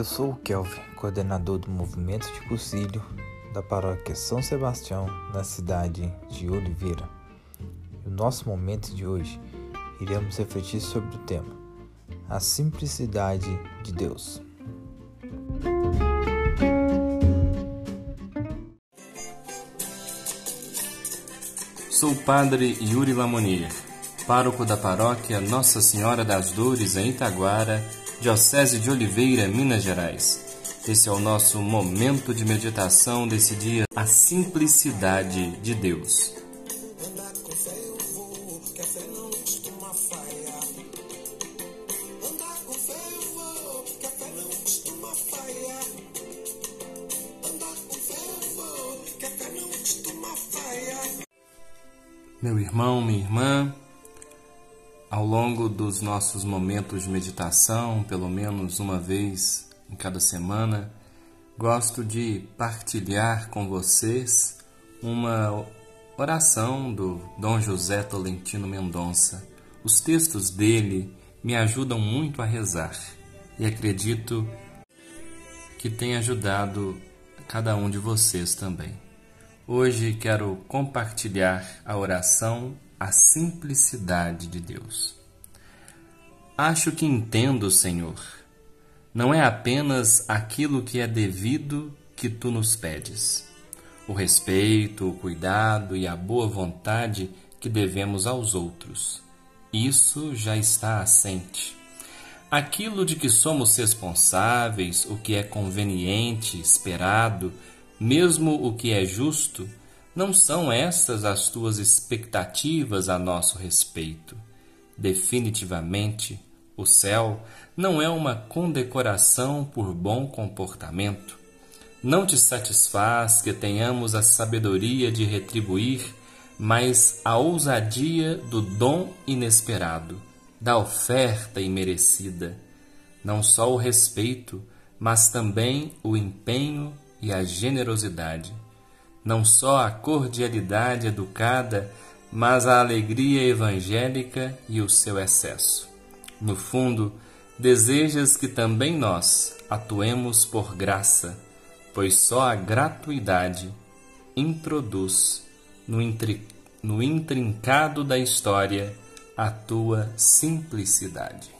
Eu sou o Kelvin, coordenador do movimento de cursilho da paróquia São Sebastião, na cidade de Oliveira. No nosso momento de hoje, iremos refletir sobre o tema A Simplicidade de Deus. Sou o padre Yuri Lamonier, pároco da paróquia Nossa Senhora das Dores em Itaguara, Diocese de Oliveira, Minas Gerais. Esse é o nosso momento de meditação desse dia, a simplicidade de Deus. Meu irmão, minha irmã, ao longo dos nossos momentos de meditação, pelo menos uma vez em cada semana, gosto de partilhar com vocês uma oração do Dom José Tolentino Mendonça. Os textos dele me ajudam muito a rezar e acredito que tem ajudado cada um de vocês também. Hoje quero compartilhar a oração a simplicidade de Deus. Acho que entendo, Senhor. Não é apenas aquilo que é devido que tu nos pedes. O respeito, o cuidado e a boa vontade que devemos aos outros. Isso já está assente. Aquilo de que somos responsáveis, o que é conveniente, esperado, mesmo o que é justo, não são essas as tuas expectativas a nosso respeito. Definitivamente, o céu não é uma condecoração por bom comportamento. Não te satisfaz que tenhamos a sabedoria de retribuir, mas a ousadia do dom inesperado, da oferta imerecida. Não só o respeito, mas também o empenho e a generosidade não só a cordialidade educada, mas a alegria evangélica e o seu excesso. No fundo, desejas que também nós atuemos por graça, pois só a gratuidade introduz no, intri... no intrincado da história a tua simplicidade.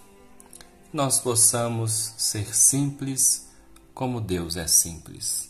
Nós possamos ser simples como Deus é simples.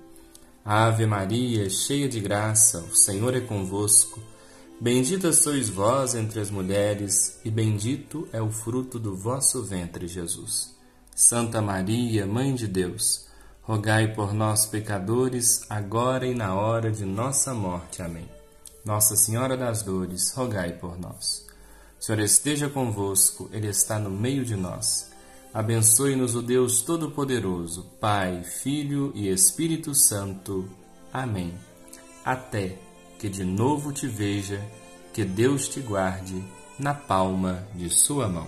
Ave Maria, cheia de graça, o Senhor é convosco. Bendita sois vós entre as mulheres, e bendito é o fruto do vosso ventre, Jesus. Santa Maria, Mãe de Deus, rogai por nós, pecadores, agora e na hora de nossa morte. Amém. Nossa Senhora das Dores, rogai por nós. O Senhor esteja convosco, Ele está no meio de nós. Abençoe-nos o Deus Todo-Poderoso, Pai, Filho e Espírito Santo. Amém. Até que de novo te veja, que Deus te guarde na palma de Sua mão.